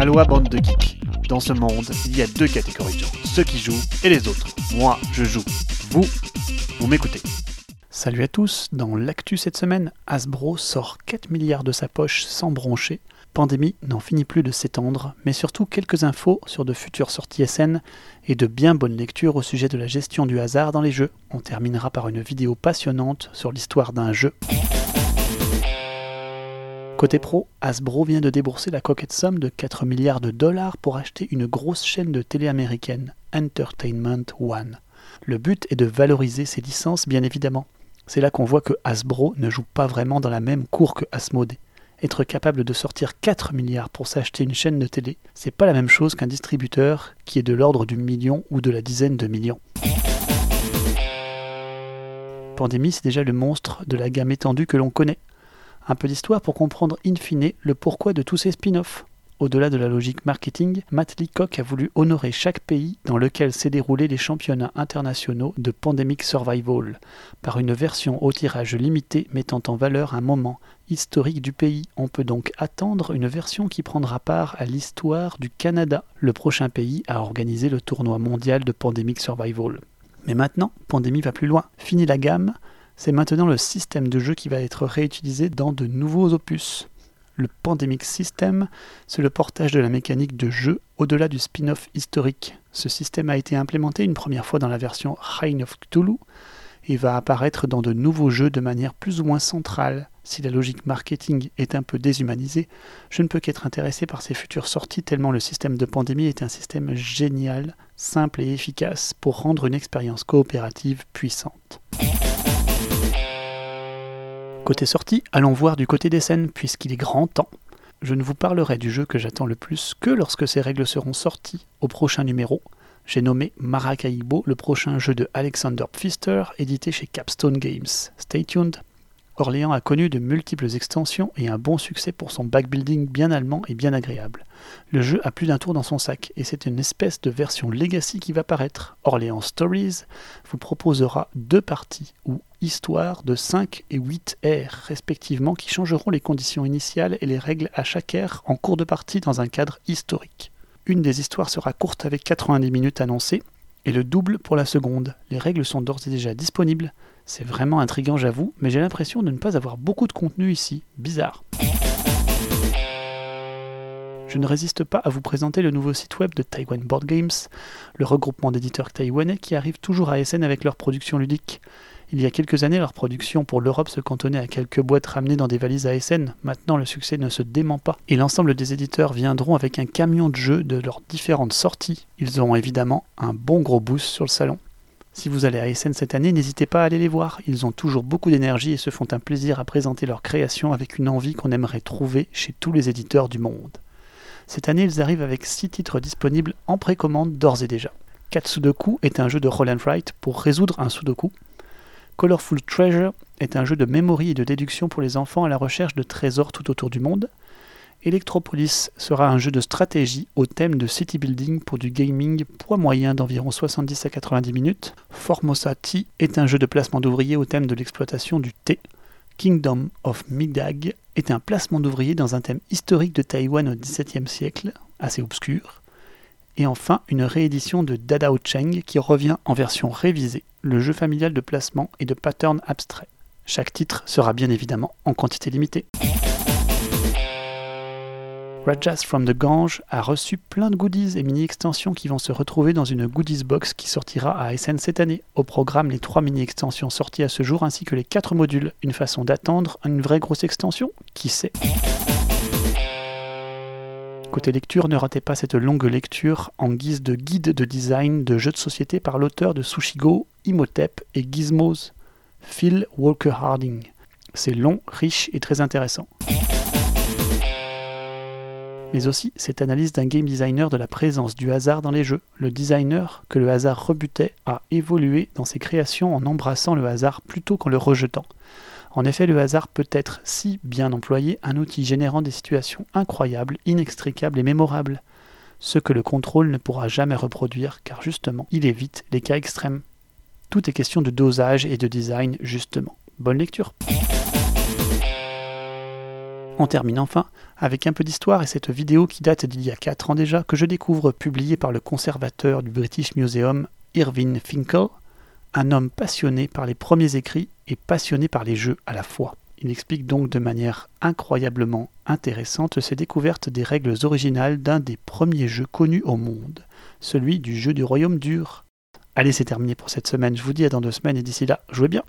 Aloha bande de geeks. Dans ce monde, il y a deux catégories de gens, ceux qui jouent et les autres. Moi, je joue. Vous, vous m'écoutez. Salut à tous, dans l'actu cette semaine, Hasbro sort 4 milliards de sa poche sans broncher. Pandémie n'en finit plus de s'étendre, mais surtout quelques infos sur de futures sorties SN et de bien bonnes lectures au sujet de la gestion du hasard dans les jeux. On terminera par une vidéo passionnante sur l'histoire d'un jeu. Côté pro, Hasbro vient de débourser la coquette somme de 4 milliards de dollars pour acheter une grosse chaîne de télé américaine, Entertainment One. Le but est de valoriser ses licences, bien évidemment. C'est là qu'on voit que Hasbro ne joue pas vraiment dans la même cour que Asmodee. Être capable de sortir 4 milliards pour s'acheter une chaîne de télé, c'est pas la même chose qu'un distributeur qui est de l'ordre du million ou de la dizaine de millions. Pandémie, c'est déjà le monstre de la gamme étendue que l'on connaît. Un peu d'histoire pour comprendre in fine le pourquoi de tous ces spin-offs. Au-delà de la logique marketing, Matt Leacock a voulu honorer chaque pays dans lequel s'est déroulé les championnats internationaux de Pandemic Survival par une version au tirage limité mettant en valeur un moment historique du pays. On peut donc attendre une version qui prendra part à l'histoire du Canada, le prochain pays à organiser le tournoi mondial de Pandemic Survival. Mais maintenant, Pandémie va plus loin. Fini la gamme, c'est maintenant le système de jeu qui va être réutilisé dans de nouveaux opus. Le Pandemic System, c'est le portage de la mécanique de jeu au-delà du spin-off historique. Ce système a été implémenté une première fois dans la version Reign of Cthulhu et va apparaître dans de nouveaux jeux de manière plus ou moins centrale. Si la logique marketing est un peu déshumanisée, je ne peux qu'être intéressé par ces futures sorties tellement le système de pandémie est un système génial, simple et efficace pour rendre une expérience coopérative puissante. Côté sortie, allons voir du côté des scènes, puisqu'il est grand temps. Je ne vous parlerai du jeu que j'attends le plus que lorsque ses règles seront sorties au prochain numéro. J'ai nommé Maracaibo, le prochain jeu de Alexander Pfister, édité chez Capstone Games. Stay tuned Orléans a connu de multiples extensions et un bon succès pour son backbuilding bien allemand et bien agréable. Le jeu a plus d'un tour dans son sac et c'est une espèce de version legacy qui va paraître. Orléans Stories vous proposera deux parties ou histoires de 5 et 8 airs respectivement qui changeront les conditions initiales et les règles à chaque air en cours de partie dans un cadre historique. Une des histoires sera courte avec 90 minutes annoncées et le double pour la seconde. Les règles sont d'ores et déjà disponibles. C'est vraiment intriguant, j'avoue, mais j'ai l'impression de ne pas avoir beaucoup de contenu ici. Bizarre. Je ne résiste pas à vous présenter le nouveau site web de Taiwan Board Games, le regroupement d'éditeurs taïwanais qui arrive toujours à SN avec leur production ludique. Il y a quelques années, leur production pour l'Europe se cantonnait à quelques boîtes ramenées dans des valises ASN. Maintenant, le succès ne se dément pas. Et l'ensemble des éditeurs viendront avec un camion de jeux de leurs différentes sorties. Ils auront évidemment un bon gros boost sur le salon. Si vous allez à ASN cette année, n'hésitez pas à aller les voir. Ils ont toujours beaucoup d'énergie et se font un plaisir à présenter leurs créations avec une envie qu'on aimerait trouver chez tous les éditeurs du monde. Cette année, ils arrivent avec 6 titres disponibles en précommande d'ores et déjà. Katsudoku est un jeu de roll and write pour résoudre un sudoku. Colorful Treasure est un jeu de memory et de déduction pour les enfants à la recherche de trésors tout autour du monde. Electropolis sera un jeu de stratégie au thème de city building pour du gaming poids moyen d'environ 70 à 90 minutes. Formosa Tea est un jeu de placement d'ouvriers au thème de l'exploitation du thé. Kingdom of Midag est un placement d'ouvriers dans un thème historique de Taïwan au XVIIe siècle, assez obscur et enfin une réédition de Dadao Cheng qui revient en version révisée, le jeu familial de placement et de pattern abstrait. Chaque titre sera bien évidemment en quantité limitée. Rajas from the Gange a reçu plein de goodies et mini-extensions qui vont se retrouver dans une goodies box qui sortira à SN cette année. Au programme, les trois mini-extensions sorties à ce jour ainsi que les quatre modules. Une façon d'attendre une vraie grosse extension? Qui sait? Côté lecture, ne ratez pas cette longue lecture en guise de guide de design de jeux de société par l'auteur de Sushigo, Imhotep et Gizmos, Phil Walker Harding. C'est long, riche et très intéressant. Mais aussi cette analyse d'un game designer de la présence du hasard dans les jeux. Le designer que le hasard rebutait a évolué dans ses créations en embrassant le hasard plutôt qu'en le rejetant. En effet, le hasard peut être, si bien employé, un outil générant des situations incroyables, inextricables et mémorables. Ce que le contrôle ne pourra jamais reproduire, car justement, il évite les cas extrêmes. Tout est question de dosage et de design, justement. Bonne lecture On termine enfin avec un peu d'histoire et cette vidéo qui date d'il y a 4 ans déjà, que je découvre publiée par le conservateur du British Museum, Irving Finkel, un homme passionné par les premiers écrits et passionné par les jeux à la fois. Il explique donc de manière incroyablement intéressante ses découvertes des règles originales d'un des premiers jeux connus au monde, celui du jeu du royaume dur. Allez, c'est terminé pour cette semaine, je vous dis à dans deux semaines et d'ici là, jouez bien